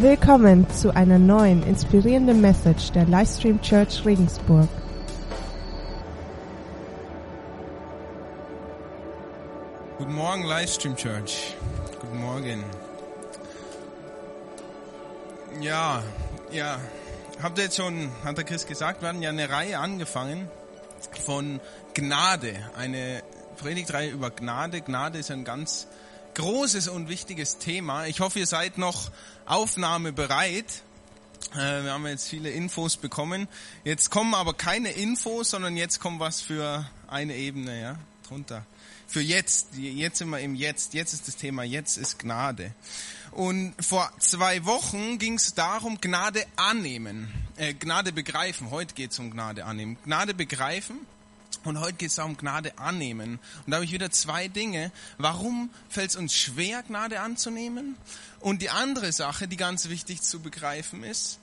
Willkommen zu einer neuen inspirierenden Message der Livestream Church Regensburg. Guten Morgen, Livestream Church. Guten Morgen. Ja, ja. Habt ihr jetzt schon, hat der Chris gesagt, wir hatten ja eine Reihe angefangen von Gnade. Eine Predigtreihe über Gnade. Gnade ist ein ganz großes und wichtiges Thema. Ich hoffe, ihr seid noch aufnahmebereit. Äh, wir haben jetzt viele Infos bekommen. Jetzt kommen aber keine Infos, sondern jetzt kommt was für eine Ebene, ja, drunter. Für jetzt, jetzt sind wir im Jetzt, jetzt ist das Thema, jetzt ist Gnade. Und vor zwei Wochen ging es darum, Gnade annehmen, äh, Gnade begreifen. Heute geht es um Gnade annehmen. Gnade begreifen und heute geht es darum, Gnade annehmen. Und da habe ich wieder zwei Dinge. Warum fällt es uns schwer, Gnade anzunehmen? Und die andere Sache, die ganz wichtig zu begreifen ist,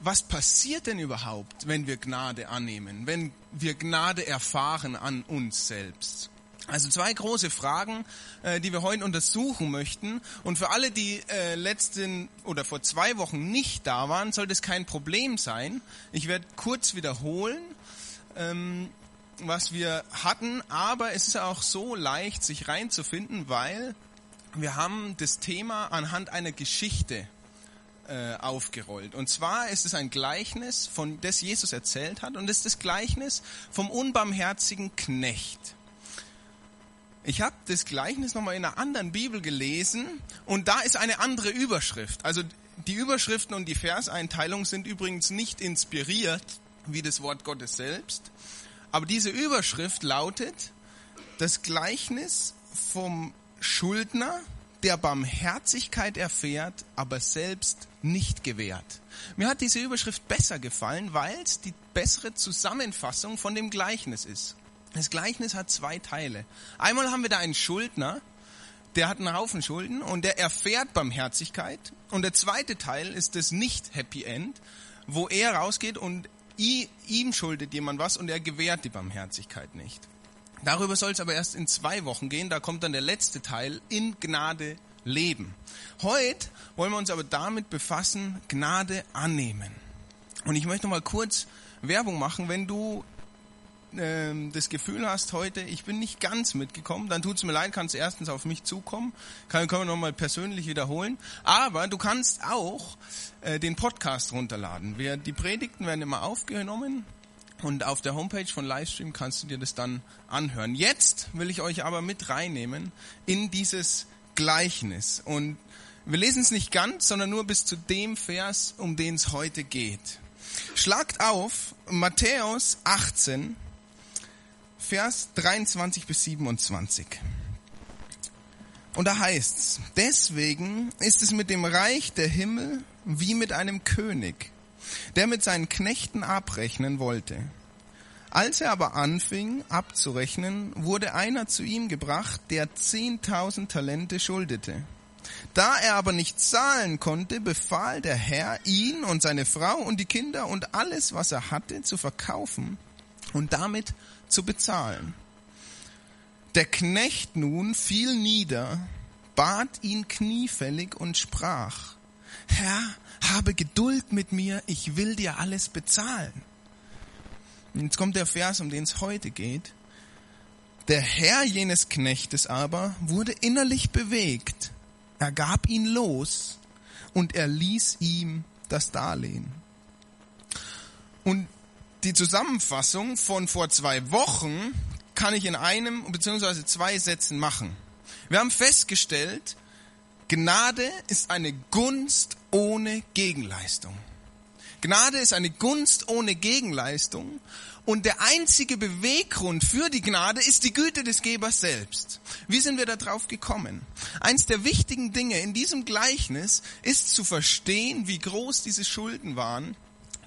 was passiert denn überhaupt, wenn wir Gnade annehmen, wenn wir Gnade erfahren an uns selbst? Also zwei große Fragen, äh, die wir heute untersuchen möchten. Und für alle, die äh, letzten oder vor zwei Wochen nicht da waren, sollte es kein Problem sein. Ich werde kurz wiederholen. Ähm, was wir hatten, aber es ist auch so leicht, sich reinzufinden, weil wir haben das Thema anhand einer Geschichte äh, aufgerollt. Und zwar ist es ein Gleichnis, von das Jesus erzählt hat, und es ist das Gleichnis vom unbarmherzigen Knecht. Ich habe das Gleichnis nochmal in einer anderen Bibel gelesen und da ist eine andere Überschrift. Also die Überschriften und die Verseinteilung sind übrigens nicht inspiriert wie das Wort Gottes selbst, aber diese Überschrift lautet das Gleichnis vom Schuldner, der Barmherzigkeit erfährt, aber selbst nicht gewährt. Mir hat diese Überschrift besser gefallen, weil es die bessere Zusammenfassung von dem Gleichnis ist. Das Gleichnis hat zwei Teile. Einmal haben wir da einen Schuldner, der hat einen Haufen Schulden und der erfährt Barmherzigkeit. Und der zweite Teil ist das Nicht-Happy End, wo er rausgeht und ihm schuldet jemand was und er gewährt die Barmherzigkeit nicht. Darüber soll es aber erst in zwei Wochen gehen. Da kommt dann der letzte Teil, in Gnade leben. Heute wollen wir uns aber damit befassen, Gnade annehmen. Und ich möchte noch mal kurz Werbung machen. Wenn du ähm, das Gefühl hast heute, ich bin nicht ganz mitgekommen, dann tut es mir leid, kannst erstens auf mich zukommen, kann, können wir nochmal persönlich wiederholen, aber du kannst auch äh, den Podcast runterladen. Wir, die Predigten werden immer aufgenommen und auf der Homepage von Livestream kannst du dir das dann anhören. Jetzt will ich euch aber mit reinnehmen in dieses Gleichnis und wir lesen es nicht ganz, sondern nur bis zu dem Vers, um den es heute geht. Schlagt auf Matthäus 18, Vers 23 bis 27. Und da heißt's, deswegen ist es mit dem Reich der Himmel wie mit einem König, der mit seinen Knechten abrechnen wollte. Als er aber anfing abzurechnen, wurde einer zu ihm gebracht, der zehntausend Talente schuldete. Da er aber nicht zahlen konnte, befahl der Herr, ihn und seine Frau und die Kinder und alles, was er hatte, zu verkaufen und damit zu bezahlen. Der Knecht nun fiel nieder, bat ihn kniefällig und sprach, Herr, habe Geduld mit mir, ich will dir alles bezahlen. Und jetzt kommt der Vers, um den es heute geht. Der Herr jenes Knechtes aber wurde innerlich bewegt. Er gab ihn los und er ließ ihm das Darlehen. Und die Zusammenfassung von vor zwei Wochen kann ich in einem bzw. zwei Sätzen machen. Wir haben festgestellt, Gnade ist eine Gunst ohne Gegenleistung. Gnade ist eine Gunst ohne Gegenleistung und der einzige Beweggrund für die Gnade ist die Güte des Gebers selbst. Wie sind wir darauf gekommen? Eins der wichtigen Dinge in diesem Gleichnis ist zu verstehen, wie groß diese Schulden waren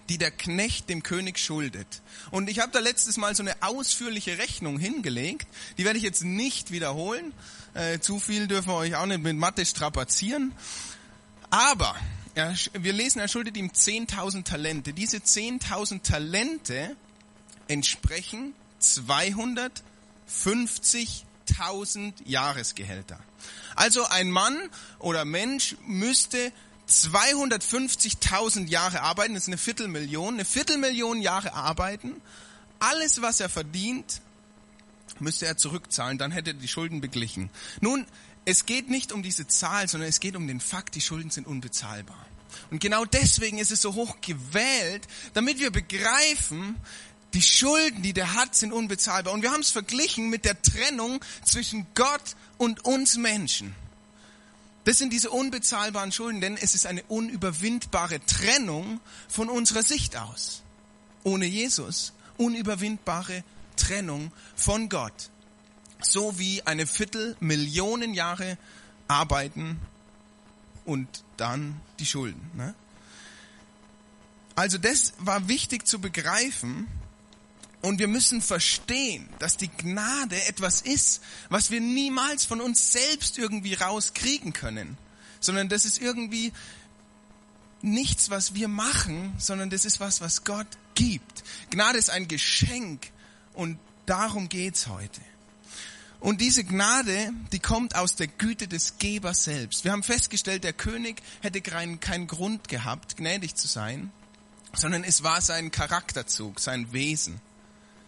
die der Knecht dem König schuldet. Und ich habe da letztes Mal so eine ausführliche Rechnung hingelegt. Die werde ich jetzt nicht wiederholen. Äh, zu viel dürfen wir euch auch nicht mit Mathe strapazieren. Aber er, wir lesen, er schuldet ihm 10.000 Talente. Diese 10.000 Talente entsprechen 250.000 Jahresgehälter. Also ein Mann oder Mensch müsste 250.000 Jahre arbeiten, das ist eine Viertelmillion, eine Viertelmillion Jahre arbeiten, alles was er verdient, müsste er zurückzahlen, dann hätte er die Schulden beglichen. Nun, es geht nicht um diese Zahl, sondern es geht um den Fakt, die Schulden sind unbezahlbar. Und genau deswegen ist es so hoch gewählt, damit wir begreifen, die Schulden, die der hat, sind unbezahlbar. Und wir haben es verglichen mit der Trennung zwischen Gott und uns Menschen. Das sind diese unbezahlbaren Schulden, denn es ist eine unüberwindbare Trennung von unserer Sicht aus. Ohne Jesus unüberwindbare Trennung von Gott. So wie eine Viertelmillionen Jahre arbeiten und dann die Schulden. Ne? Also das war wichtig zu begreifen und wir müssen verstehen, dass die Gnade etwas ist, was wir niemals von uns selbst irgendwie rauskriegen können, sondern das ist irgendwie nichts, was wir machen, sondern das ist was, was Gott gibt. Gnade ist ein Geschenk und darum geht's heute. Und diese Gnade, die kommt aus der Güte des Gebers selbst. Wir haben festgestellt, der König hätte keinen, keinen Grund gehabt, gnädig zu sein, sondern es war sein Charakterzug, sein Wesen.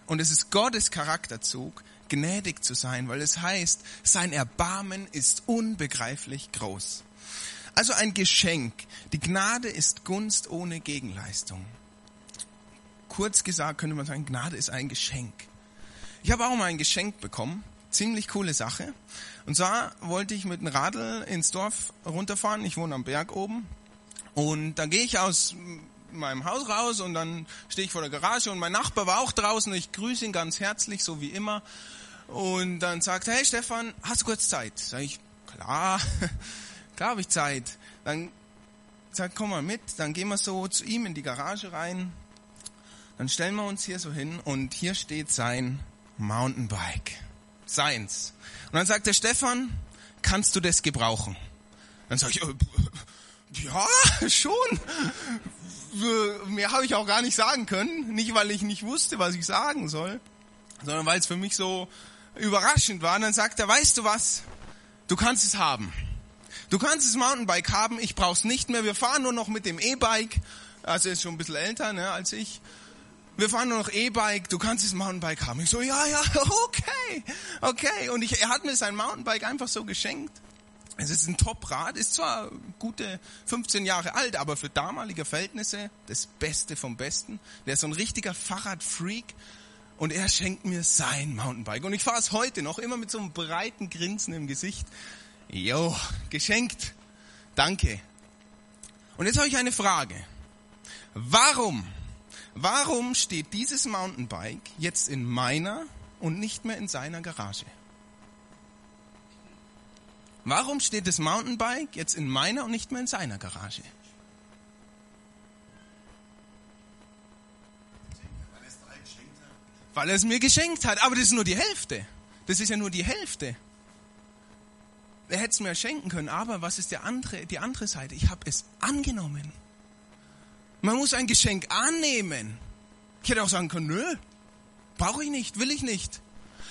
Und es ist Gottes Charakterzug, gnädig zu sein, weil es heißt, sein Erbarmen ist unbegreiflich groß. Also ein Geschenk. Die Gnade ist Gunst ohne Gegenleistung. Kurz gesagt könnte man sagen, Gnade ist ein Geschenk. Ich habe auch mal ein Geschenk bekommen ziemlich coole Sache. Und zwar wollte ich mit dem Radl ins Dorf runterfahren. Ich wohne am Berg oben. Und dann gehe ich aus meinem Haus raus und dann stehe ich vor der Garage und mein Nachbar war auch draußen ich grüße ihn ganz herzlich, so wie immer. Und dann sagt er, hey Stefan, hast du kurz Zeit? Sag ich, klar, klar habe ich Zeit. Dann sagt, komm mal mit, dann gehen wir so zu ihm in die Garage rein. Dann stellen wir uns hier so hin und hier steht sein Mountainbike seins. Und dann sagt der Stefan, kannst du das gebrauchen? Dann sage ich, äh, ja, schon. Mehr habe ich auch gar nicht sagen können. Nicht, weil ich nicht wusste, was ich sagen soll, sondern weil es für mich so überraschend war. Und dann sagt er, weißt du was? Du kannst es haben. Du kannst das Mountainbike haben, ich brauch's nicht mehr. Wir fahren nur noch mit dem E-Bike. Also er ist schon ein bisschen älter ne, als ich wir fahren nur noch E-Bike, du kannst das Mountainbike haben. Ich so, ja, ja, okay, okay. Und ich, er hat mir sein Mountainbike einfach so geschenkt. Es ist ein Top-Rad, ist zwar gute 15 Jahre alt, aber für damalige Verhältnisse das Beste vom Besten. Der ist so ein richtiger Fahrradfreak und er schenkt mir sein Mountainbike. Und ich fahre es heute noch immer mit so einem breiten Grinsen im Gesicht. Jo, geschenkt. Danke. Und jetzt habe ich eine Frage. Warum Warum steht dieses Mountainbike jetzt in meiner und nicht mehr in seiner Garage? Warum steht das Mountainbike jetzt in meiner und nicht mehr in seiner Garage? Weil er es mir geschenkt hat. Aber das ist nur die Hälfte. Das ist ja nur die Hälfte. Er hätte es mir schenken können. Aber was ist der andere, die andere Seite? Ich habe es angenommen. Man muss ein Geschenk annehmen. Ich hätte auch sagen können, nö, brauche ich nicht, will ich nicht.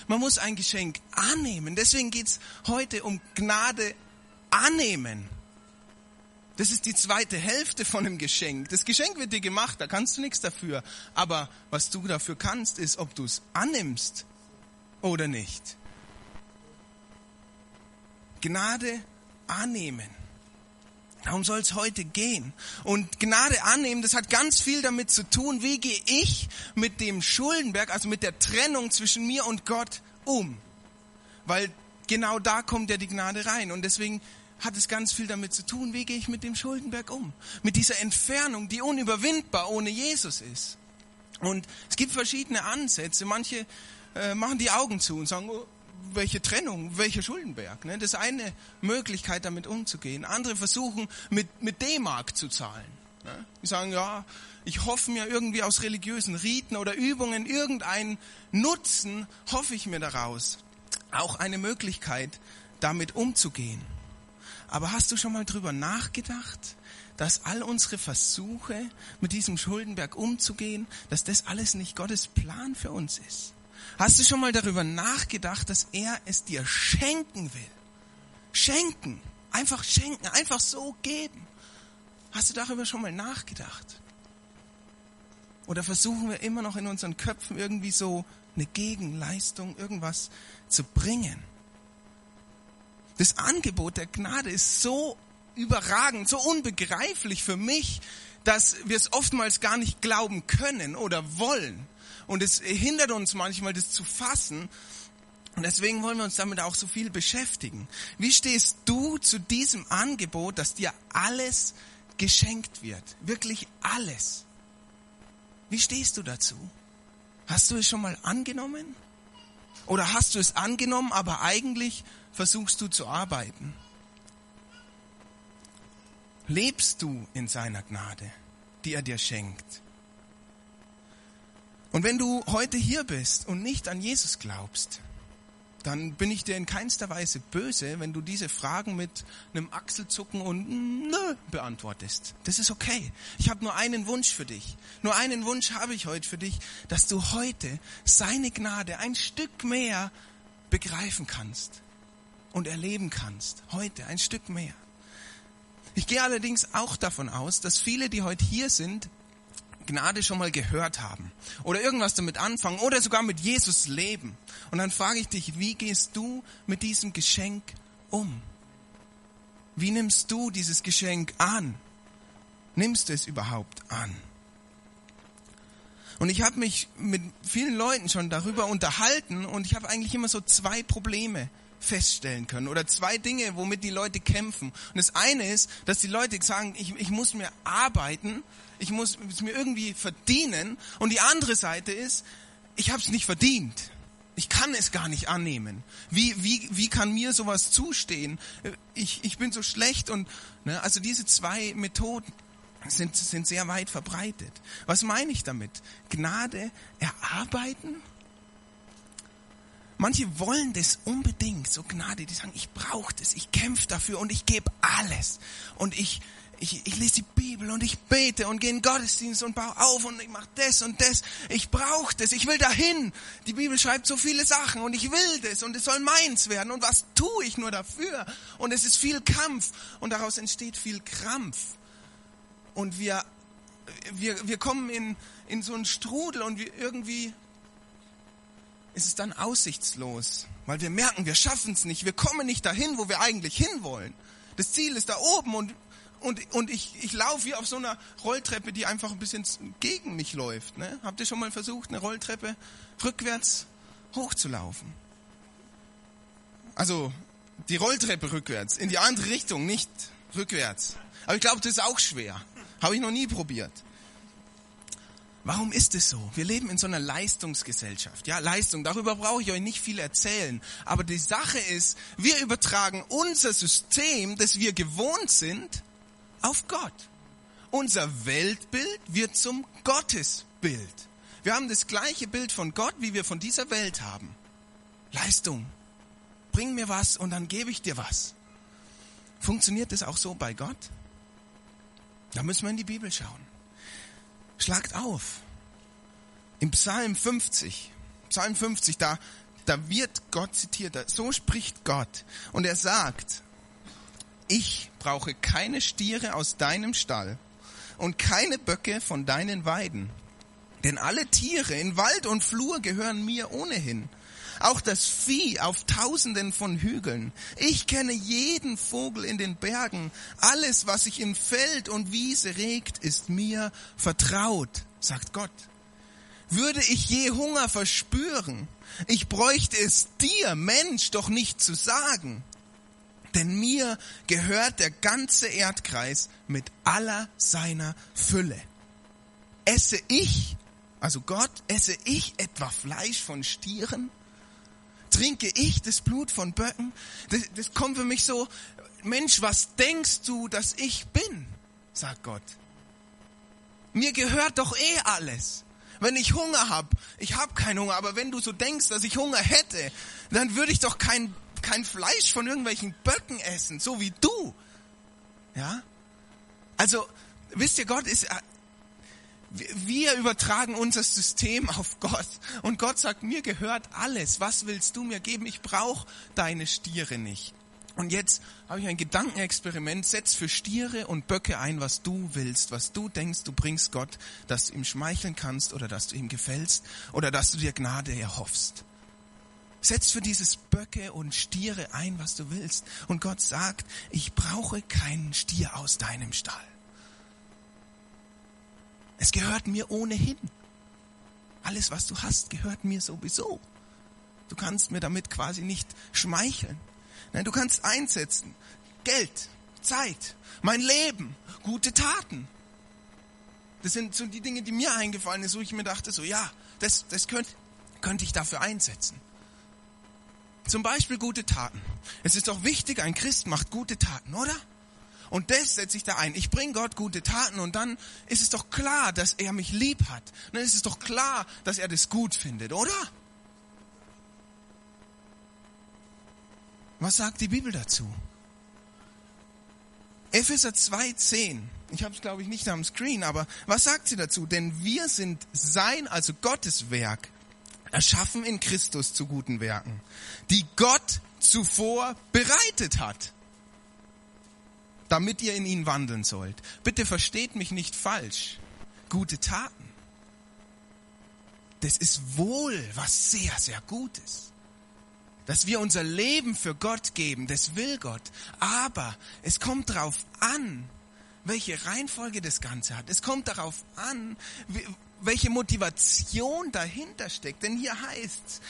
Man muss ein Geschenk annehmen. Deswegen geht's heute um Gnade annehmen. Das ist die zweite Hälfte von dem Geschenk. Das Geschenk wird dir gemacht, da kannst du nichts dafür. Aber was du dafür kannst, ist, ob du es annimmst oder nicht. Gnade annehmen. Darum soll es heute gehen. Und Gnade annehmen, das hat ganz viel damit zu tun, wie gehe ich mit dem Schuldenberg, also mit der Trennung zwischen mir und Gott um. Weil genau da kommt ja die Gnade rein. Und deswegen hat es ganz viel damit zu tun, wie gehe ich mit dem Schuldenberg um. Mit dieser Entfernung, die unüberwindbar ohne Jesus ist. Und es gibt verschiedene Ansätze. Manche äh, machen die Augen zu und sagen, oh, welche Trennung, welcher Schuldenberg. Ne? Das ist eine Möglichkeit, damit umzugehen. Andere versuchen, mit, mit D-Mark zu zahlen. Ne? Die sagen, ja, ich hoffe mir irgendwie aus religiösen Riten oder Übungen irgendeinen Nutzen, hoffe ich mir daraus. Auch eine Möglichkeit, damit umzugehen. Aber hast du schon mal drüber nachgedacht, dass all unsere Versuche, mit diesem Schuldenberg umzugehen, dass das alles nicht Gottes Plan für uns ist? Hast du schon mal darüber nachgedacht, dass er es dir schenken will? Schenken. Einfach schenken. Einfach so geben. Hast du darüber schon mal nachgedacht? Oder versuchen wir immer noch in unseren Köpfen irgendwie so eine Gegenleistung, irgendwas zu bringen? Das Angebot der Gnade ist so überragend, so unbegreiflich für mich, dass wir es oftmals gar nicht glauben können oder wollen. Und es hindert uns manchmal, das zu fassen. Und deswegen wollen wir uns damit auch so viel beschäftigen. Wie stehst du zu diesem Angebot, dass dir alles geschenkt wird? Wirklich alles. Wie stehst du dazu? Hast du es schon mal angenommen? Oder hast du es angenommen, aber eigentlich versuchst du zu arbeiten? Lebst du in seiner Gnade, die er dir schenkt? Und wenn du heute hier bist und nicht an Jesus glaubst, dann bin ich dir in keinster Weise böse, wenn du diese Fragen mit einem Achselzucken und nö beantwortest. Das ist okay. Ich habe nur einen Wunsch für dich. Nur einen Wunsch habe ich heute für dich, dass du heute seine Gnade ein Stück mehr begreifen kannst und erleben kannst. Heute ein Stück mehr. Ich gehe allerdings auch davon aus, dass viele, die heute hier sind, Gnade schon mal gehört haben oder irgendwas damit anfangen oder sogar mit Jesus leben. Und dann frage ich dich, wie gehst du mit diesem Geschenk um? Wie nimmst du dieses Geschenk an? Nimmst du es überhaupt an? Und ich habe mich mit vielen Leuten schon darüber unterhalten und ich habe eigentlich immer so zwei Probleme feststellen können oder zwei Dinge, womit die Leute kämpfen. Und das eine ist, dass die Leute sagen, ich, ich muss mir arbeiten, ich muss es mir irgendwie verdienen. Und die andere Seite ist, ich habe es nicht verdient. Ich kann es gar nicht annehmen. Wie, wie, wie kann mir sowas zustehen? Ich, ich bin so schlecht und ne, also diese zwei Methoden sind, sind sehr weit verbreitet. Was meine ich damit? Gnade erarbeiten Manche wollen das unbedingt, so Gnade, die sagen, ich brauche das, ich kämpfe dafür und ich gebe alles. Und ich, ich, ich lese die Bibel und ich bete und gehe in den Gottesdienst und baue auf und ich mache das und das. Ich brauche das, ich will dahin. Die Bibel schreibt so viele Sachen und ich will das und es soll meins werden. Und was tue ich nur dafür? Und es ist viel Kampf und daraus entsteht viel Krampf. Und wir, wir, wir kommen in, in so einen Strudel und wir irgendwie ist es dann aussichtslos, weil wir merken, wir schaffen es nicht, wir kommen nicht dahin, wo wir eigentlich hinwollen. Das Ziel ist da oben und, und, und ich, ich laufe wie auf so einer Rolltreppe, die einfach ein bisschen gegen mich läuft. Ne? Habt ihr schon mal versucht, eine Rolltreppe rückwärts hochzulaufen? Also die Rolltreppe rückwärts, in die andere Richtung, nicht rückwärts. Aber ich glaube, das ist auch schwer. Habe ich noch nie probiert. Warum ist es so? Wir leben in so einer Leistungsgesellschaft. Ja, Leistung, darüber brauche ich euch nicht viel erzählen. Aber die Sache ist, wir übertragen unser System, das wir gewohnt sind, auf Gott. Unser Weltbild wird zum Gottesbild. Wir haben das gleiche Bild von Gott, wie wir von dieser Welt haben. Leistung. Bring mir was und dann gebe ich dir was. Funktioniert das auch so bei Gott? Da müssen wir in die Bibel schauen. Schlagt auf. Im Psalm 50, Psalm 50, da, da wird Gott zitiert, so spricht Gott. Und er sagt, ich brauche keine Stiere aus deinem Stall und keine Böcke von deinen Weiden. Denn alle Tiere in Wald und Flur gehören mir ohnehin auch das Vieh auf tausenden von Hügeln. Ich kenne jeden Vogel in den Bergen. Alles, was sich im Feld und Wiese regt, ist mir vertraut, sagt Gott. Würde ich je Hunger verspüren, ich bräuchte es dir, Mensch, doch nicht zu sagen. Denn mir gehört der ganze Erdkreis mit aller seiner Fülle. Esse ich, also Gott, esse ich etwa Fleisch von Stieren? Trinke ich das Blut von Böcken? Das, das kommt für mich so, Mensch, was denkst du, dass ich bin? sagt Gott. Mir gehört doch eh alles. Wenn ich Hunger hab, ich hab keinen Hunger, aber wenn du so denkst, dass ich Hunger hätte, dann würde ich doch kein, kein Fleisch von irgendwelchen Böcken essen, so wie du. Ja? Also, wisst ihr, Gott ist, wir übertragen unser System auf Gott. Und Gott sagt, mir gehört alles. Was willst du mir geben? Ich brauche deine Stiere nicht. Und jetzt habe ich ein Gedankenexperiment. Setz für Stiere und Böcke ein, was du willst, was du denkst, du bringst Gott, dass du ihm schmeicheln kannst oder dass du ihm gefällst oder dass du dir Gnade erhoffst. Setz für dieses Böcke und Stiere ein, was du willst. Und Gott sagt, ich brauche keinen Stier aus deinem Stall. Es gehört mir ohnehin. Alles, was du hast, gehört mir sowieso. Du kannst mir damit quasi nicht schmeicheln. Nein, du kannst einsetzen. Geld, Zeit, mein Leben, gute Taten. Das sind so die Dinge, die mir eingefallen sind, wo ich mir dachte, so ja, das, das könnte, könnte ich dafür einsetzen. Zum Beispiel gute Taten. Es ist doch wichtig, ein Christ macht gute Taten, oder? Und das setze ich da ein. Ich bringe Gott gute Taten und dann ist es doch klar, dass er mich lieb hat. dann ist es doch klar, dass er das gut findet, oder? Was sagt die Bibel dazu? Epheser 2,10. Ich habe es, glaube ich, nicht am Screen, aber was sagt sie dazu? Denn wir sind sein, also Gottes Werk, erschaffen in Christus zu guten Werken, die Gott zuvor bereitet hat, damit ihr in ihn wandeln sollt. Bitte versteht mich nicht falsch. Gute Taten. Das ist wohl was sehr, sehr Gutes dass wir unser Leben für Gott geben, das will Gott. Aber es kommt darauf an, welche Reihenfolge das Ganze hat. Es kommt darauf an, welche Motivation dahinter steckt. Denn hier heißt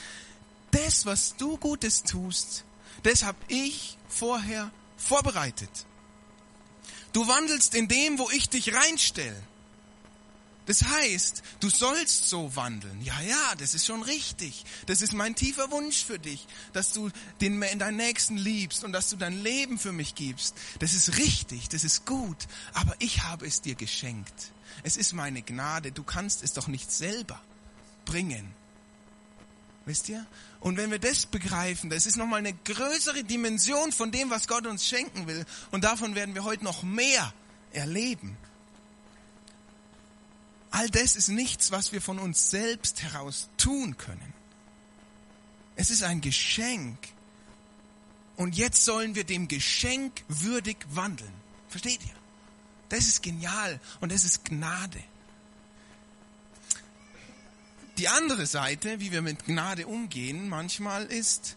das, was du Gutes tust, das habe ich vorher vorbereitet. Du wandelst in dem, wo ich dich reinstelle. Das heißt, du sollst so wandeln. Ja, ja, das ist schon richtig. Das ist mein tiefer Wunsch für dich, dass du den in deinen Nächsten liebst und dass du dein Leben für mich gibst. Das ist richtig, das ist gut. Aber ich habe es dir geschenkt. Es ist meine Gnade. Du kannst es doch nicht selber bringen. Wisst ihr? Und wenn wir das begreifen, das ist nochmal eine größere Dimension von dem, was Gott uns schenken will. Und davon werden wir heute noch mehr erleben. All das ist nichts, was wir von uns selbst heraus tun können. Es ist ein Geschenk. Und jetzt sollen wir dem Geschenk würdig wandeln. Versteht ihr? Das ist genial und das ist Gnade. Die andere Seite, wie wir mit Gnade umgehen, manchmal ist,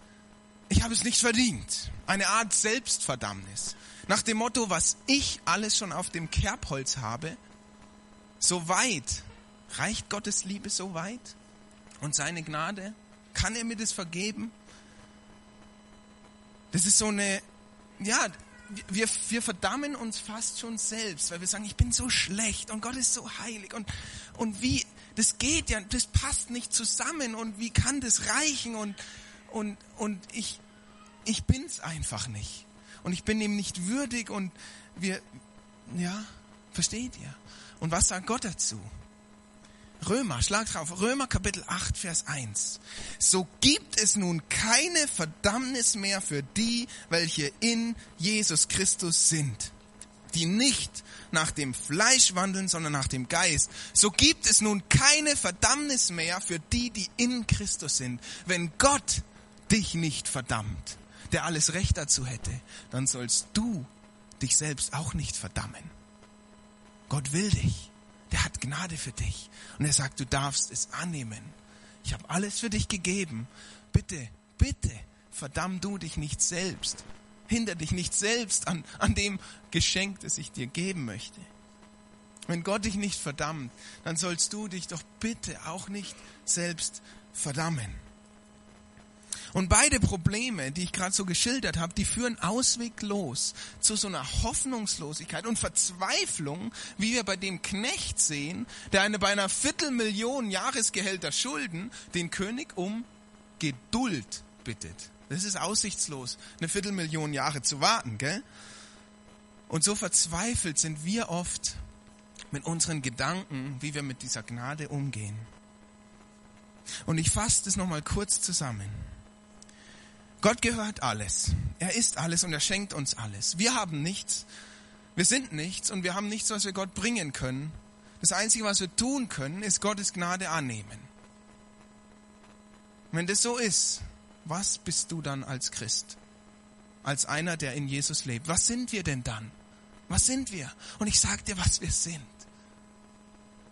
ich habe es nicht verdient. Eine Art Selbstverdammnis. Nach dem Motto, was ich alles schon auf dem Kerbholz habe, so weit? Reicht Gottes Liebe so weit? Und seine Gnade? Kann er mir das vergeben? Das ist so eine, ja, wir, wir verdammen uns fast schon selbst, weil wir sagen, ich bin so schlecht und Gott ist so heilig und, und wie, das geht ja, das passt nicht zusammen und wie kann das reichen und, und, und ich, ich bin's einfach nicht. Und ich bin ihm nicht würdig und wir, ja, versteht ihr? Und was sagt Gott dazu? Römer, schlag drauf, Römer Kapitel 8, Vers 1. So gibt es nun keine Verdammnis mehr für die, welche in Jesus Christus sind, die nicht nach dem Fleisch wandeln, sondern nach dem Geist. So gibt es nun keine Verdammnis mehr für die, die in Christus sind. Wenn Gott dich nicht verdammt, der alles Recht dazu hätte, dann sollst du dich selbst auch nicht verdammen. Gott will dich. Der hat Gnade für dich. Und er sagt, du darfst es annehmen. Ich habe alles für dich gegeben. Bitte, bitte, verdamm du dich nicht selbst. Hinder dich nicht selbst an, an dem Geschenk, das ich dir geben möchte. Wenn Gott dich nicht verdammt, dann sollst du dich doch bitte auch nicht selbst verdammen. Und beide Probleme, die ich gerade so geschildert habe, die führen ausweglos zu so einer Hoffnungslosigkeit und Verzweiflung, wie wir bei dem Knecht sehen, der eine bei einer Viertelmillion Jahresgehälter Schulden den König um Geduld bittet. Das ist aussichtslos, eine Viertelmillion Jahre zu warten, gell? Und so verzweifelt sind wir oft mit unseren Gedanken, wie wir mit dieser Gnade umgehen. Und ich fasse das nochmal kurz zusammen. Gott gehört alles. Er ist alles und er schenkt uns alles. Wir haben nichts. Wir sind nichts und wir haben nichts, was wir Gott bringen können. Das Einzige, was wir tun können, ist Gottes Gnade annehmen. Wenn das so ist, was bist du dann als Christ? als einer, der in Jesus lebt. Was sind wir denn dann? Was sind wir? Und ich sag dir, was wir sind.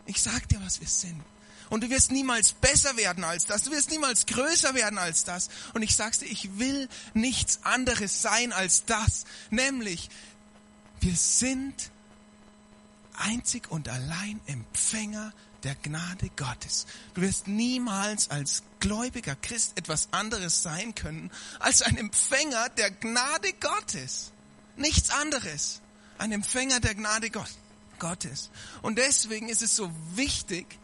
Ich sag dir, was wir sind. Und du wirst niemals besser werden als das. Du wirst niemals größer werden als das. Und ich sag's dir, ich will nichts anderes sein als das. Nämlich, wir sind einzig und allein Empfänger der Gnade Gottes. Du wirst niemals als gläubiger Christ etwas anderes sein können als ein Empfänger der Gnade Gottes. Nichts anderes. Ein Empfänger der Gnade Gottes. Und deswegen ist es so wichtig,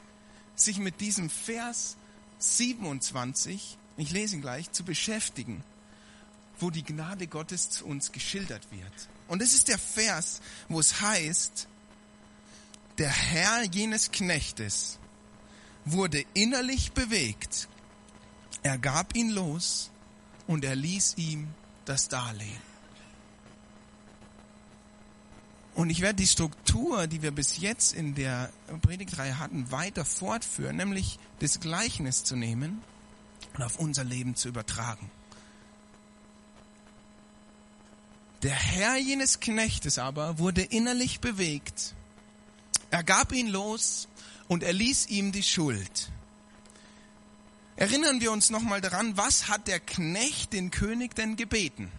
sich mit diesem Vers 27, ich lese ihn gleich, zu beschäftigen, wo die Gnade Gottes zu uns geschildert wird. Und es ist der Vers, wo es heißt, der Herr jenes Knechtes wurde innerlich bewegt. Er gab ihn los und er ließ ihm das Darlehen. Und ich werde die Struktur, die wir bis jetzt in der Predigtreihe hatten, weiter fortführen, nämlich das Gleichnis zu nehmen und auf unser Leben zu übertragen. Der Herr jenes Knechtes aber wurde innerlich bewegt. Er gab ihn los und er ließ ihm die Schuld. Erinnern wir uns nochmal daran, was hat der Knecht den König denn gebeten?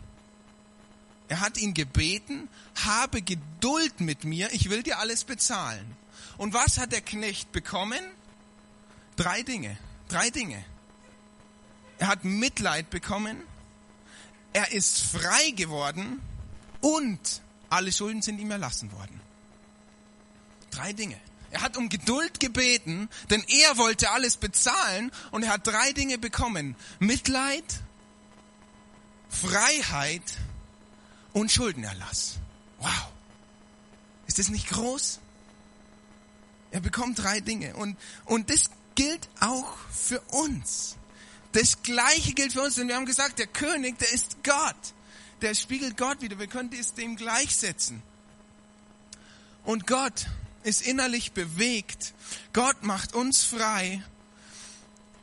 Er hat ihn gebeten, habe Geduld mit mir, ich will dir alles bezahlen. Und was hat der Knecht bekommen? Drei Dinge. Drei Dinge. Er hat Mitleid bekommen, er ist frei geworden und alle Schulden sind ihm erlassen worden. Drei Dinge. Er hat um Geduld gebeten, denn er wollte alles bezahlen und er hat drei Dinge bekommen. Mitleid, Freiheit und Schuldenerlass. Wow. Ist das nicht groß? Er bekommt drei Dinge und, und das gilt auch für uns. Das Gleiche gilt für uns, denn wir haben gesagt, der König, der ist Gott. Der spiegelt Gott wieder. Wir können es dem gleichsetzen. Und Gott ist innerlich bewegt. Gott macht uns frei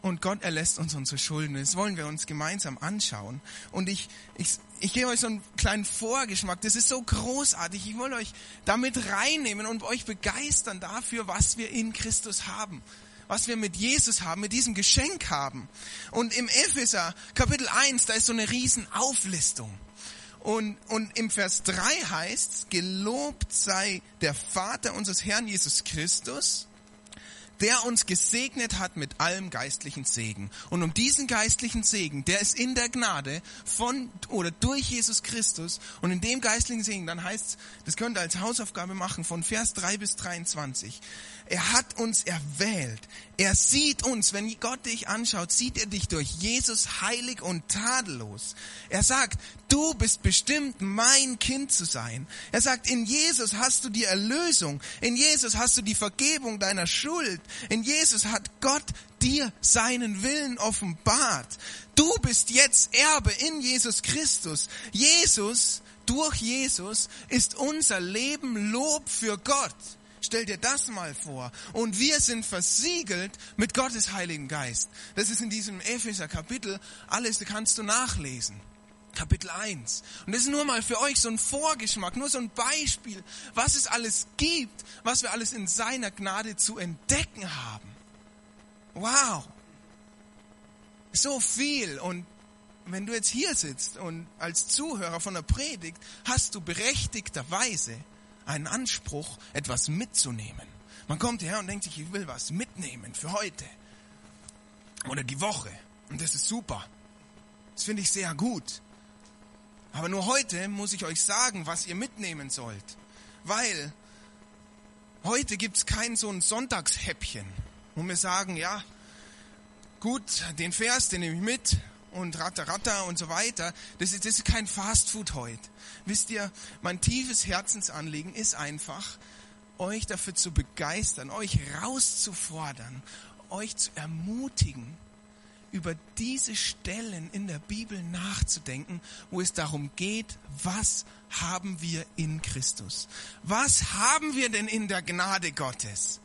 und Gott erlässt uns unsere Schulden. Das wollen wir uns gemeinsam anschauen. Und ich, ich, ich gebe euch so einen kleinen Vorgeschmack. Das ist so großartig. Ich will euch damit reinnehmen und euch begeistern dafür, was wir in Christus haben. Was wir mit Jesus haben, mit diesem Geschenk haben. Und im Epheser Kapitel 1, da ist so eine riesen Auflistung. Und, und im Vers 3 heißt, gelobt sei der Vater unseres Herrn Jesus Christus, der uns gesegnet hat mit allem geistlichen Segen. Und um diesen geistlichen Segen, der ist in der Gnade von oder durch Jesus Christus und in dem geistlichen Segen, dann heißt das könnt ihr als Hausaufgabe machen von Vers 3 bis 23. Er hat uns erwählt. Er sieht uns, wenn Gott dich anschaut, sieht er dich durch Jesus heilig und tadellos. Er sagt, du bist bestimmt mein Kind zu sein. Er sagt, in Jesus hast du die Erlösung. In Jesus hast du die Vergebung deiner Schuld. In Jesus hat Gott dir seinen Willen offenbart. Du bist jetzt Erbe in Jesus Christus. Jesus, durch Jesus ist unser Leben Lob für Gott. Stell dir das mal vor. Und wir sind versiegelt mit Gottes Heiligen Geist. Das ist in diesem Epheser Kapitel. Alles kannst du nachlesen. Kapitel 1. Und das ist nur mal für euch so ein Vorgeschmack, nur so ein Beispiel, was es alles gibt, was wir alles in seiner Gnade zu entdecken haben. Wow. So viel. Und wenn du jetzt hier sitzt und als Zuhörer von der Predigt hast du berechtigterweise einen Anspruch, etwas mitzunehmen. Man kommt hierher und denkt sich, ich will was mitnehmen für heute oder die Woche. Und das ist super. Das finde ich sehr gut. Aber nur heute muss ich euch sagen, was ihr mitnehmen sollt. Weil heute gibt es kein so ein Sonntagshäppchen, wo wir sagen, ja, gut, den Vers, den nehme ich mit und ratter, ratter und so weiter. Das ist, das ist kein Fastfood heute. Wisst ihr, mein tiefes Herzensanliegen ist einfach, euch dafür zu begeistern, euch rauszufordern, euch zu ermutigen, über diese Stellen in der Bibel nachzudenken, wo es darum geht, was haben wir in Christus? Was haben wir denn in der Gnade Gottes?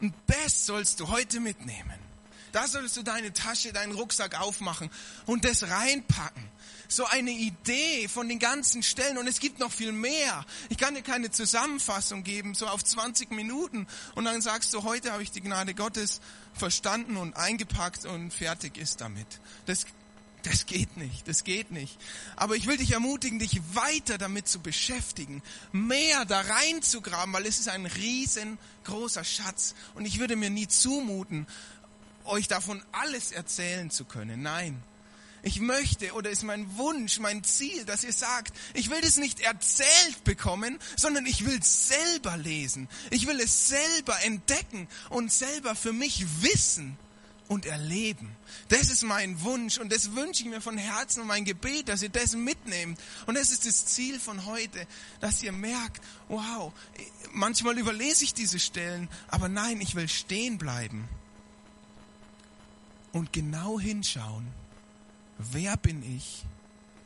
Und das sollst du heute mitnehmen. Da solltest du deine Tasche, deinen Rucksack aufmachen und das reinpacken. So eine Idee von den ganzen Stellen und es gibt noch viel mehr. Ich kann dir keine Zusammenfassung geben, so auf 20 Minuten und dann sagst du, heute habe ich die Gnade Gottes verstanden und eingepackt und fertig ist damit. Das, das geht nicht, das geht nicht. Aber ich will dich ermutigen, dich weiter damit zu beschäftigen, mehr da reinzugraben, weil es ist ein riesengroßer Schatz und ich würde mir nie zumuten, euch davon alles erzählen zu können. Nein. Ich möchte oder ist mein Wunsch, mein Ziel, dass ihr sagt, ich will das nicht erzählt bekommen, sondern ich will es selber lesen. Ich will es selber entdecken und selber für mich wissen und erleben. Das ist mein Wunsch und das wünsche ich mir von Herzen und mein Gebet, dass ihr das mitnehmt. Und das ist das Ziel von heute, dass ihr merkt, wow, manchmal überlese ich diese Stellen, aber nein, ich will stehen bleiben und genau hinschauen, wer bin ich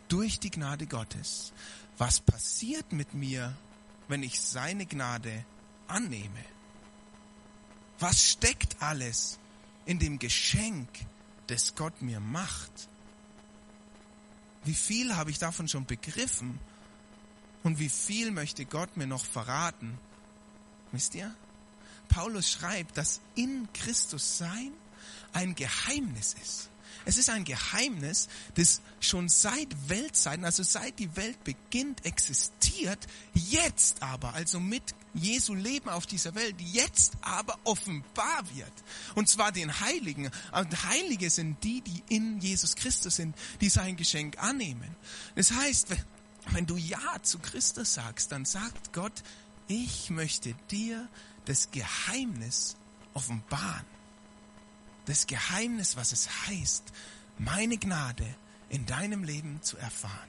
durch die Gnade Gottes? Was passiert mit mir, wenn ich seine Gnade annehme? Was steckt alles in dem Geschenk, das Gott mir macht? Wie viel habe ich davon schon begriffen? Und wie viel möchte Gott mir noch verraten? Wisst ihr? Paulus schreibt, dass in Christus sein ein Geheimnis ist. Es ist ein Geheimnis, das schon seit Weltzeiten, also seit die Welt beginnt, existiert, jetzt aber, also mit Jesu Leben auf dieser Welt, jetzt aber offenbar wird. Und zwar den Heiligen. Und Heilige sind die, die in Jesus Christus sind, die sein Geschenk annehmen. Das heißt, wenn du Ja zu Christus sagst, dann sagt Gott, ich möchte dir das Geheimnis offenbaren das Geheimnis, was es heißt, meine Gnade in deinem Leben zu erfahren.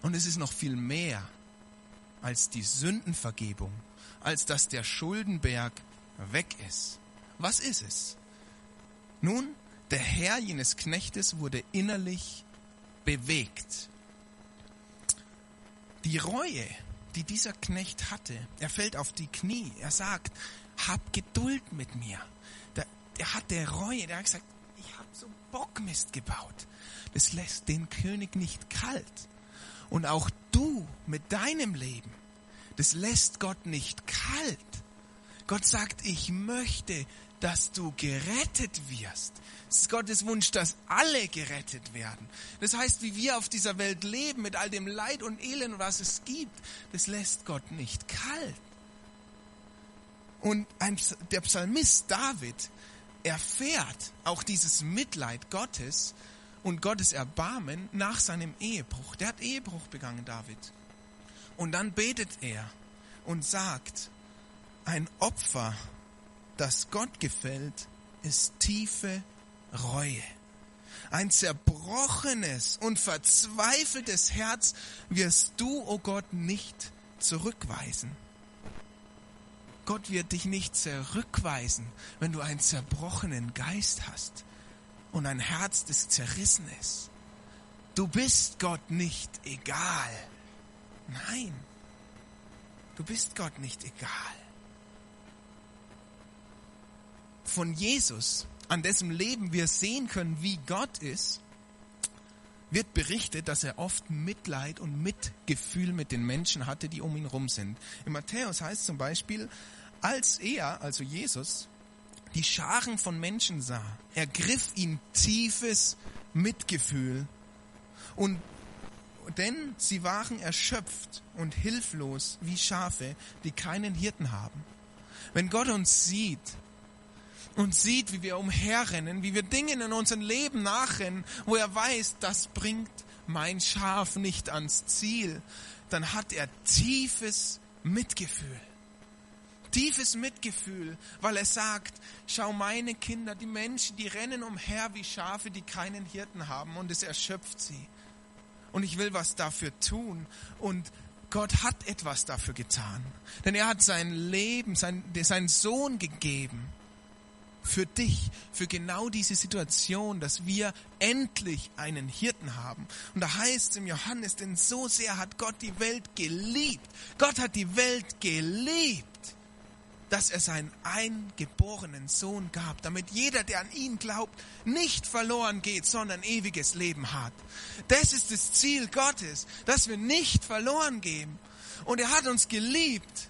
Und es ist noch viel mehr als die Sündenvergebung, als dass der Schuldenberg weg ist. Was ist es? Nun, der Herr jenes Knechtes wurde innerlich bewegt. Die Reue, die dieser Knecht hatte, er fällt auf die Knie, er sagt, hab Geduld mit mir. Der, der hat der Reue, der hat gesagt, ich habe so Bockmist gebaut. Das lässt den König nicht kalt. Und auch du mit deinem Leben, das lässt Gott nicht kalt. Gott sagt, ich möchte, dass du gerettet wirst. Es ist Gottes Wunsch, dass alle gerettet werden. Das heißt, wie wir auf dieser Welt leben, mit all dem Leid und Elend, was es gibt, das lässt Gott nicht kalt. Und ein, der Psalmist David erfährt auch dieses Mitleid Gottes und Gottes Erbarmen nach seinem Ehebruch. Der hat Ehebruch begangen, David. Und dann betet er und sagt, ein Opfer, das Gott gefällt, ist tiefe Reue. Ein zerbrochenes und verzweifeltes Herz wirst du, o oh Gott, nicht zurückweisen. Gott wird dich nicht zurückweisen, wenn du einen zerbrochenen Geist hast und ein Herz, das zerrissen ist. Du bist Gott nicht egal. Nein, du bist Gott nicht egal. Von Jesus, an dessen Leben wir sehen können, wie Gott ist, wird berichtet, dass er oft Mitleid und Mitgefühl mit den Menschen hatte, die um ihn rum sind. In Matthäus heißt zum Beispiel, als er, also Jesus, die Scharen von Menschen sah, ergriff ihn tiefes Mitgefühl. Und denn sie waren erschöpft und hilflos wie Schafe, die keinen Hirten haben. Wenn Gott uns sieht und sieht, wie wir umherrennen, wie wir Dinge in unserem Leben nachrennen, wo er weiß, das bringt mein Schaf nicht ans Ziel, dann hat er tiefes Mitgefühl tiefes Mitgefühl, weil er sagt, schau meine Kinder, die Menschen, die rennen umher wie Schafe, die keinen Hirten haben und es erschöpft sie. Und ich will was dafür tun und Gott hat etwas dafür getan. Denn er hat sein Leben, sein, seinen Sohn gegeben für dich, für genau diese Situation, dass wir endlich einen Hirten haben. Und da heißt es im Johannes, denn so sehr hat Gott die Welt geliebt. Gott hat die Welt geliebt dass er seinen eingeborenen Sohn gab, damit jeder, der an ihn glaubt, nicht verloren geht, sondern ewiges Leben hat. Das ist das Ziel Gottes, dass wir nicht verloren gehen. Und er hat uns geliebt.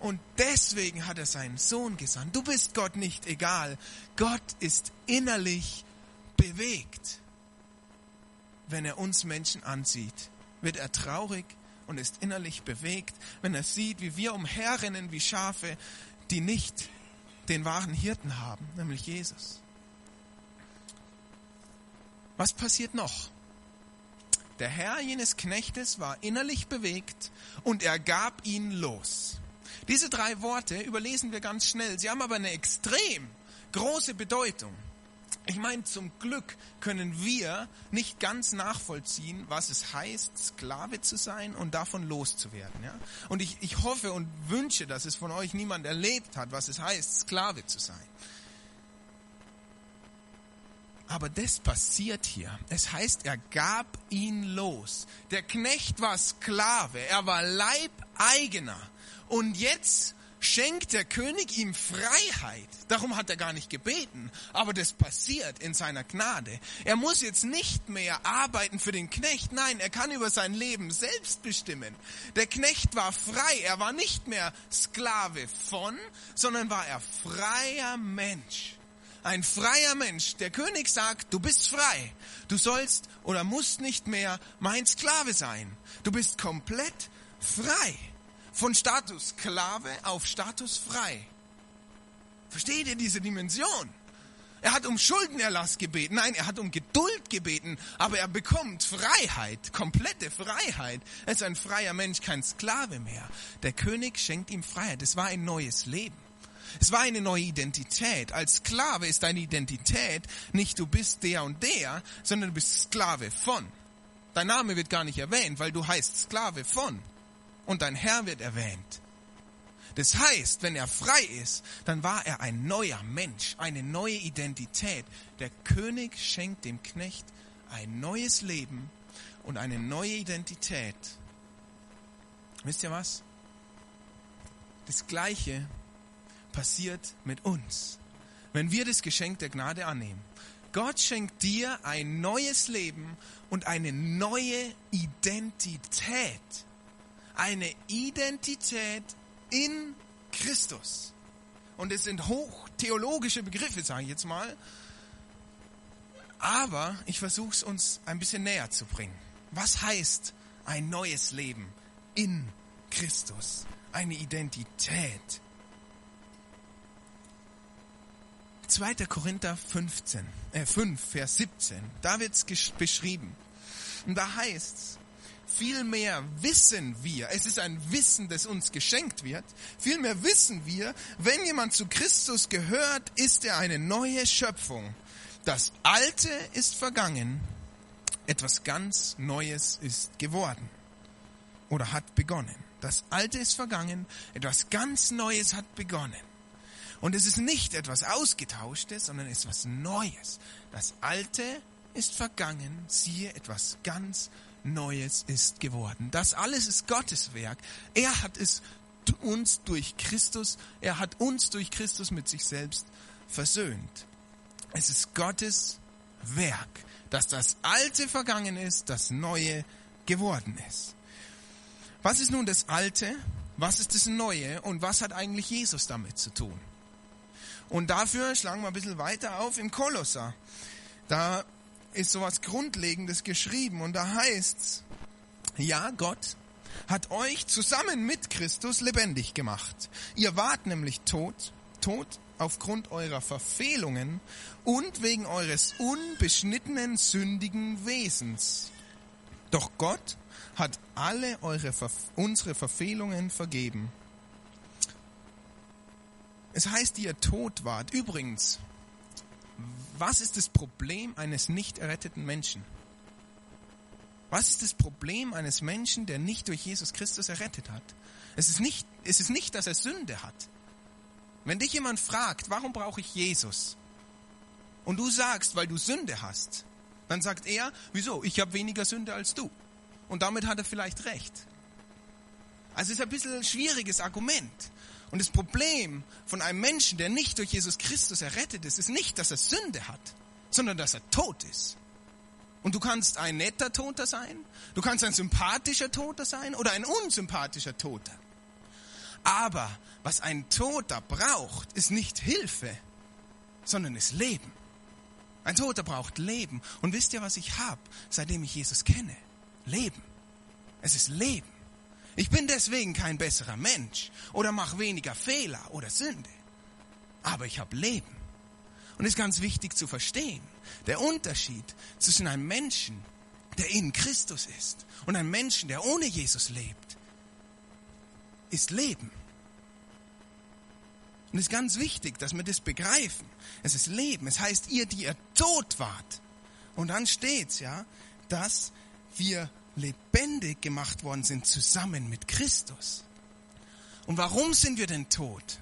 Und deswegen hat er seinen Sohn gesandt. Du bist Gott nicht egal. Gott ist innerlich bewegt. Wenn er uns Menschen ansieht, wird er traurig und ist innerlich bewegt, wenn er sieht, wie wir umherrennen wie Schafe, die nicht den wahren Hirten haben, nämlich Jesus. Was passiert noch? Der Herr jenes Knechtes war innerlich bewegt und er gab ihn los. Diese drei Worte überlesen wir ganz schnell. Sie haben aber eine extrem große Bedeutung. Ich meine, zum Glück können wir nicht ganz nachvollziehen, was es heißt, Sklave zu sein und davon loszuwerden. Ja? Und ich, ich hoffe und wünsche, dass es von euch niemand erlebt hat, was es heißt, Sklave zu sein. Aber das passiert hier. Es heißt, er gab ihn los. Der Knecht war Sklave, er war Leibeigener. Und jetzt schenkt der König ihm Freiheit. Darum hat er gar nicht gebeten. Aber das passiert in seiner Gnade. Er muss jetzt nicht mehr arbeiten für den Knecht. Nein, er kann über sein Leben selbst bestimmen. Der Knecht war frei. Er war nicht mehr Sklave von, sondern war er freier Mensch. Ein freier Mensch. Der König sagt, du bist frei. Du sollst oder musst nicht mehr mein Sklave sein. Du bist komplett frei von Status Sklave auf Status frei. Versteht ihr diese Dimension? Er hat um Schuldenerlass gebeten. Nein, er hat um Geduld gebeten. Aber er bekommt Freiheit, komplette Freiheit. Er ist ein freier Mensch, kein Sklave mehr. Der König schenkt ihm Freiheit. Es war ein neues Leben. Es war eine neue Identität. Als Sklave ist deine Identität nicht du bist der und der, sondern du bist Sklave von. Dein Name wird gar nicht erwähnt, weil du heißt Sklave von und dein Herr wird erwähnt. Das heißt, wenn er frei ist, dann war er ein neuer Mensch, eine neue Identität. Der König schenkt dem Knecht ein neues Leben und eine neue Identität. Wisst ihr was? Das Gleiche passiert mit uns, wenn wir das Geschenk der Gnade annehmen. Gott schenkt dir ein neues Leben und eine neue Identität eine Identität in Christus. Und es sind hochtheologische Begriffe, sage ich jetzt mal. Aber ich versuche es uns ein bisschen näher zu bringen. Was heißt ein neues Leben in Christus? Eine Identität. 2. Korinther 15, äh 5, Vers 17. Da wird es beschrieben. Und da heißt es, Vielmehr wissen wir, es ist ein Wissen, das uns geschenkt wird, vielmehr wissen wir, wenn jemand zu Christus gehört, ist er eine neue Schöpfung. Das Alte ist vergangen, etwas ganz Neues ist geworden oder hat begonnen. Das Alte ist vergangen, etwas ganz Neues hat begonnen. Und es ist nicht etwas Ausgetauschtes, sondern etwas Neues. Das Alte ist vergangen, siehe etwas ganz Neues Neues ist geworden. Das alles ist Gottes Werk. Er hat es uns durch Christus, er hat uns durch Christus mit sich selbst versöhnt. Es ist Gottes Werk, dass das Alte vergangen ist, das Neue geworden ist. Was ist nun das Alte? Was ist das Neue? Und was hat eigentlich Jesus damit zu tun? Und dafür schlagen wir ein bisschen weiter auf im Kolosser. Da ist sowas Grundlegendes geschrieben und da heißt's, ja, Gott hat euch zusammen mit Christus lebendig gemacht. Ihr wart nämlich tot, tot aufgrund eurer Verfehlungen und wegen eures unbeschnittenen sündigen Wesens. Doch Gott hat alle eure, unsere Verfehlungen vergeben. Es heißt, ihr tot wart. Übrigens, was ist das Problem eines nicht erretteten Menschen? Was ist das Problem eines Menschen, der nicht durch Jesus Christus errettet hat? Es ist nicht, es ist nicht, dass er Sünde hat. Wenn dich jemand fragt, warum brauche ich Jesus? Und du sagst, weil du Sünde hast, dann sagt er, wieso? Ich habe weniger Sünde als du. Und damit hat er vielleicht recht. Also ist ein bisschen ein schwieriges Argument. Und das Problem von einem Menschen, der nicht durch Jesus Christus errettet ist, ist nicht, dass er Sünde hat, sondern dass er tot ist. Und du kannst ein netter Toter sein, du kannst ein sympathischer Toter sein oder ein unsympathischer Toter. Aber was ein Toter braucht, ist nicht Hilfe, sondern ist Leben. Ein Toter braucht Leben. Und wisst ihr, was ich habe, seitdem ich Jesus kenne? Leben. Es ist Leben. Ich bin deswegen kein besserer Mensch oder mache weniger Fehler oder Sünde. Aber ich habe Leben. Und es ist ganz wichtig zu verstehen, der Unterschied zwischen einem Menschen, der in Christus ist, und einem Menschen, der ohne Jesus lebt, ist Leben. Und es ist ganz wichtig, dass wir das begreifen. Es ist Leben. Es heißt, ihr, die ihr tot wart. Und dann steht's, ja, dass wir lebendig gemacht worden sind zusammen mit Christus. Und warum sind wir denn tot?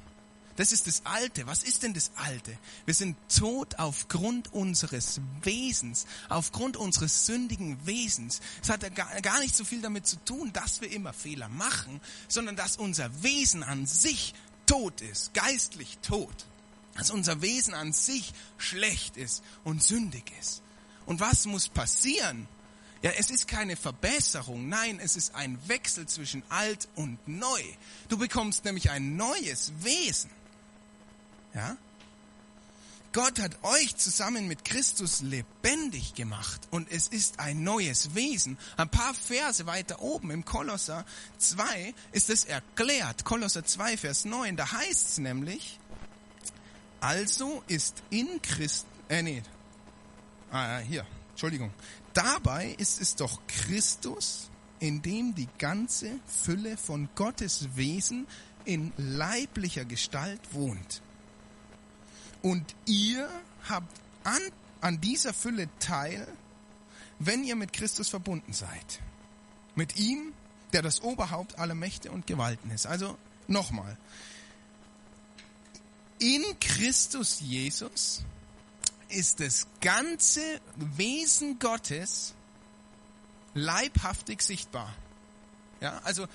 Das ist das Alte. Was ist denn das Alte? Wir sind tot aufgrund unseres Wesens, aufgrund unseres sündigen Wesens. Es hat gar nicht so viel damit zu tun, dass wir immer Fehler machen, sondern dass unser Wesen an sich tot ist, geistlich tot. Dass unser Wesen an sich schlecht ist und sündig ist. Und was muss passieren? Ja, es ist keine Verbesserung, nein, es ist ein Wechsel zwischen alt und neu. Du bekommst nämlich ein neues Wesen. Ja? Gott hat euch zusammen mit Christus lebendig gemacht und es ist ein neues Wesen. Ein paar Verse weiter oben im Kolosser 2 ist es erklärt. Kolosser 2, Vers 9, da heißt es nämlich, also ist in Christ, äh nee, ah, hier, Entschuldigung. Dabei ist es doch Christus, in dem die ganze Fülle von Gottes Wesen in leiblicher Gestalt wohnt. Und ihr habt an, an dieser Fülle teil, wenn ihr mit Christus verbunden seid. Mit ihm, der das Oberhaupt aller Mächte und Gewalten ist. Also nochmal. In Christus Jesus ist das ganze Wesen Gottes leibhaftig sichtbar. Ja, also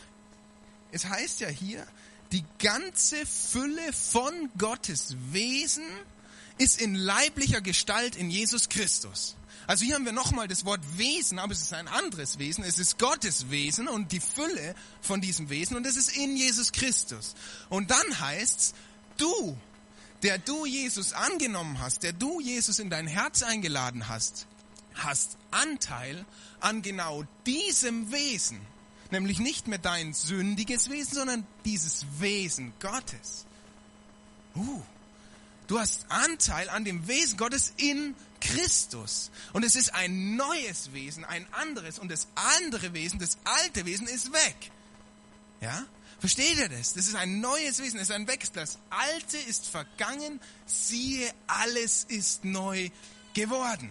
es heißt ja hier, die ganze Fülle von Gottes Wesen ist in leiblicher Gestalt in Jesus Christus. Also hier haben wir nochmal das Wort Wesen, aber es ist ein anderes Wesen. Es ist Gottes Wesen und die Fülle von diesem Wesen und es ist in Jesus Christus. Und dann heißt's, du, der du Jesus angenommen hast, der du Jesus in dein Herz eingeladen hast, hast Anteil an genau diesem Wesen nämlich nicht mehr dein sündiges Wesen, sondern dieses Wesen Gottes. Uh, du hast Anteil an dem Wesen Gottes in Christus. Und es ist ein neues Wesen, ein anderes. Und das andere Wesen, das alte Wesen ist weg. Ja? Versteht ihr das? Das ist ein neues Wesen, es ist ein Wechsel. Das Alte ist vergangen, siehe, alles ist neu geworden.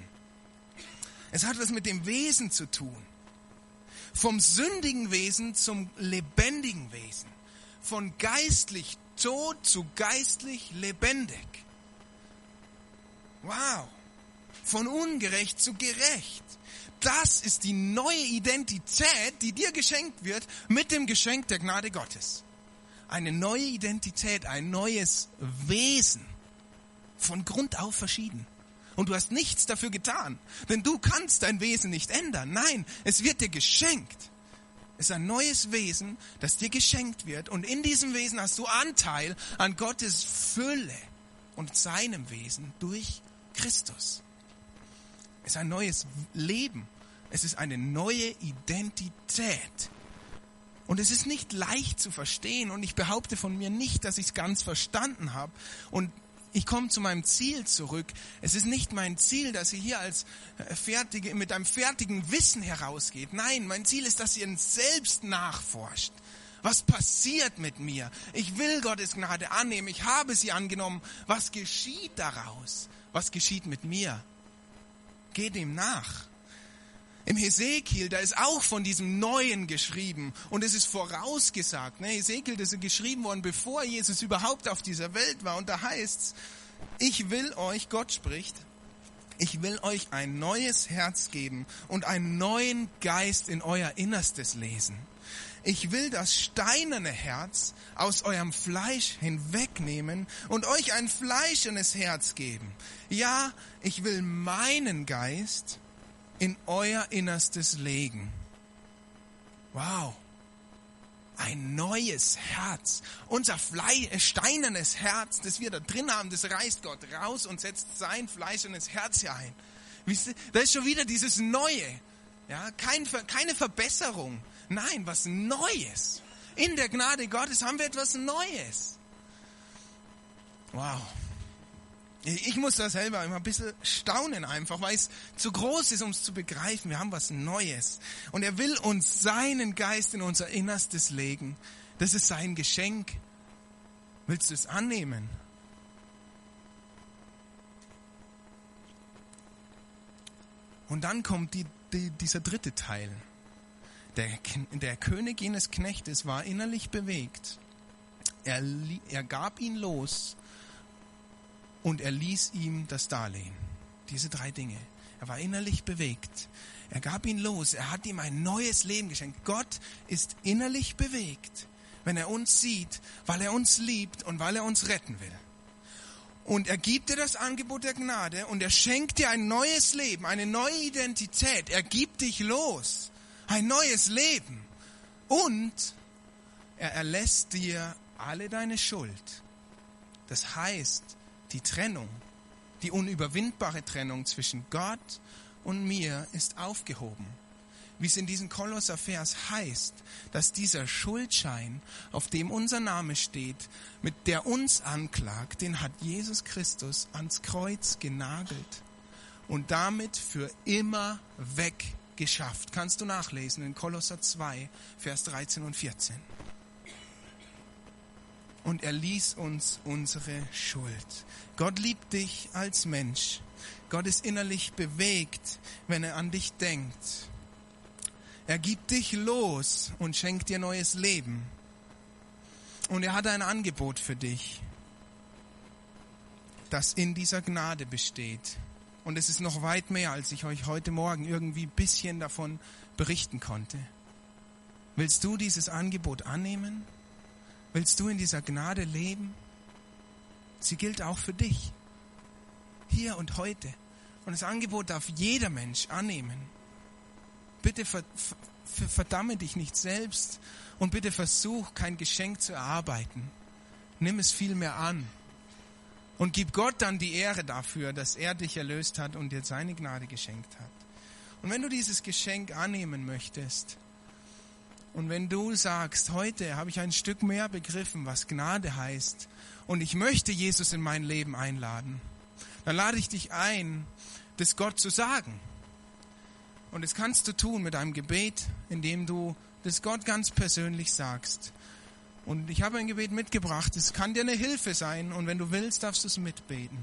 Es hat was mit dem Wesen zu tun. Vom sündigen Wesen zum lebendigen Wesen. Von geistlich tot zu geistlich lebendig. Wow. Von ungerecht zu gerecht. Das ist die neue Identität, die dir geschenkt wird mit dem Geschenk der Gnade Gottes. Eine neue Identität, ein neues Wesen. Von Grund auf verschieden und du hast nichts dafür getan. Denn du kannst dein Wesen nicht ändern. Nein, es wird dir geschenkt. Es ist ein neues Wesen, das dir geschenkt wird. Und in diesem Wesen hast du Anteil an Gottes Fülle und seinem Wesen durch Christus. Es ist ein neues Leben. Es ist eine neue Identität. Und es ist nicht leicht zu verstehen und ich behaupte von mir nicht, dass ich es ganz verstanden habe. Und ich komme zu meinem Ziel zurück. Es ist nicht mein Ziel, dass ihr hier als äh, fertige, mit einem fertigen Wissen herausgeht. Nein, mein Ziel ist, dass ihr selbst nachforscht. Was passiert mit mir? Ich will Gottes Gnade annehmen. Ich habe sie angenommen. Was geschieht daraus? Was geschieht mit mir? Geht ihm nach. Im Hesekiel, da ist auch von diesem Neuen geschrieben und es ist vorausgesagt. Ne? Hesekiel, das ist geschrieben worden, bevor Jesus überhaupt auf dieser Welt war. Und da heißt's, ich will euch, Gott spricht, ich will euch ein neues Herz geben und einen neuen Geist in euer Innerstes lesen. Ich will das steinerne Herz aus eurem Fleisch hinwegnehmen und euch ein fleischendes Herz geben. Ja, ich will meinen Geist in euer Innerstes legen. Wow. Ein neues Herz. Unser Fleisch, äh, steinernes Herz, das wir da drin haben, das reißt Gott raus und setzt sein fleischendes Herz hier ein. Da ist schon wieder dieses Neue. Ja, kein, keine Verbesserung. Nein, was Neues. In der Gnade Gottes haben wir etwas Neues. Wow. Ich muss da selber immer ein bisschen staunen einfach, weil es zu groß ist, um es zu begreifen. Wir haben was Neues. Und er will uns seinen Geist in unser Innerstes legen. Das ist sein Geschenk. Willst du es annehmen? Und dann kommt die, die, dieser dritte Teil. Der, der König jenes Knechtes war innerlich bewegt. Er, er gab ihn los und er ließ ihm das Darlehen. Diese drei Dinge. Er war innerlich bewegt. Er gab ihn los. Er hat ihm ein neues Leben geschenkt. Gott ist innerlich bewegt, wenn er uns sieht, weil er uns liebt und weil er uns retten will. Und er gibt dir das Angebot der Gnade und er schenkt dir ein neues Leben, eine neue Identität. Er gibt dich los. Ein neues Leben. Und er erlässt dir alle deine Schuld. Das heißt, die Trennung, die unüberwindbare Trennung zwischen Gott und mir ist aufgehoben. Wie es in diesem Kolosser-Vers heißt, dass dieser Schuldschein, auf dem unser Name steht, mit der uns anklagt, den hat Jesus Christus ans Kreuz genagelt und damit für immer weggeschafft. Kannst du nachlesen in Kolosser 2, Vers 13 und 14 und er ließ uns unsere Schuld. Gott liebt dich als Mensch. Gott ist innerlich bewegt, wenn er an dich denkt. Er gibt dich los und schenkt dir neues Leben. Und er hat ein Angebot für dich, das in dieser Gnade besteht. Und es ist noch weit mehr, als ich euch heute Morgen irgendwie ein bisschen davon berichten konnte. Willst du dieses Angebot annehmen? Willst du in dieser Gnade leben? Sie gilt auch für dich. Hier und heute. Und das Angebot darf jeder Mensch annehmen. Bitte verdamme dich nicht selbst und bitte versuch kein Geschenk zu erarbeiten. Nimm es vielmehr an und gib Gott dann die Ehre dafür, dass er dich erlöst hat und dir seine Gnade geschenkt hat. Und wenn du dieses Geschenk annehmen möchtest, und wenn du sagst, heute habe ich ein Stück mehr begriffen, was Gnade heißt, und ich möchte Jesus in mein Leben einladen, dann lade ich dich ein, das Gott zu sagen. Und das kannst du tun mit einem Gebet, indem du das Gott ganz persönlich sagst. Und ich habe ein Gebet mitgebracht, es kann dir eine Hilfe sein, und wenn du willst, darfst du es mitbeten.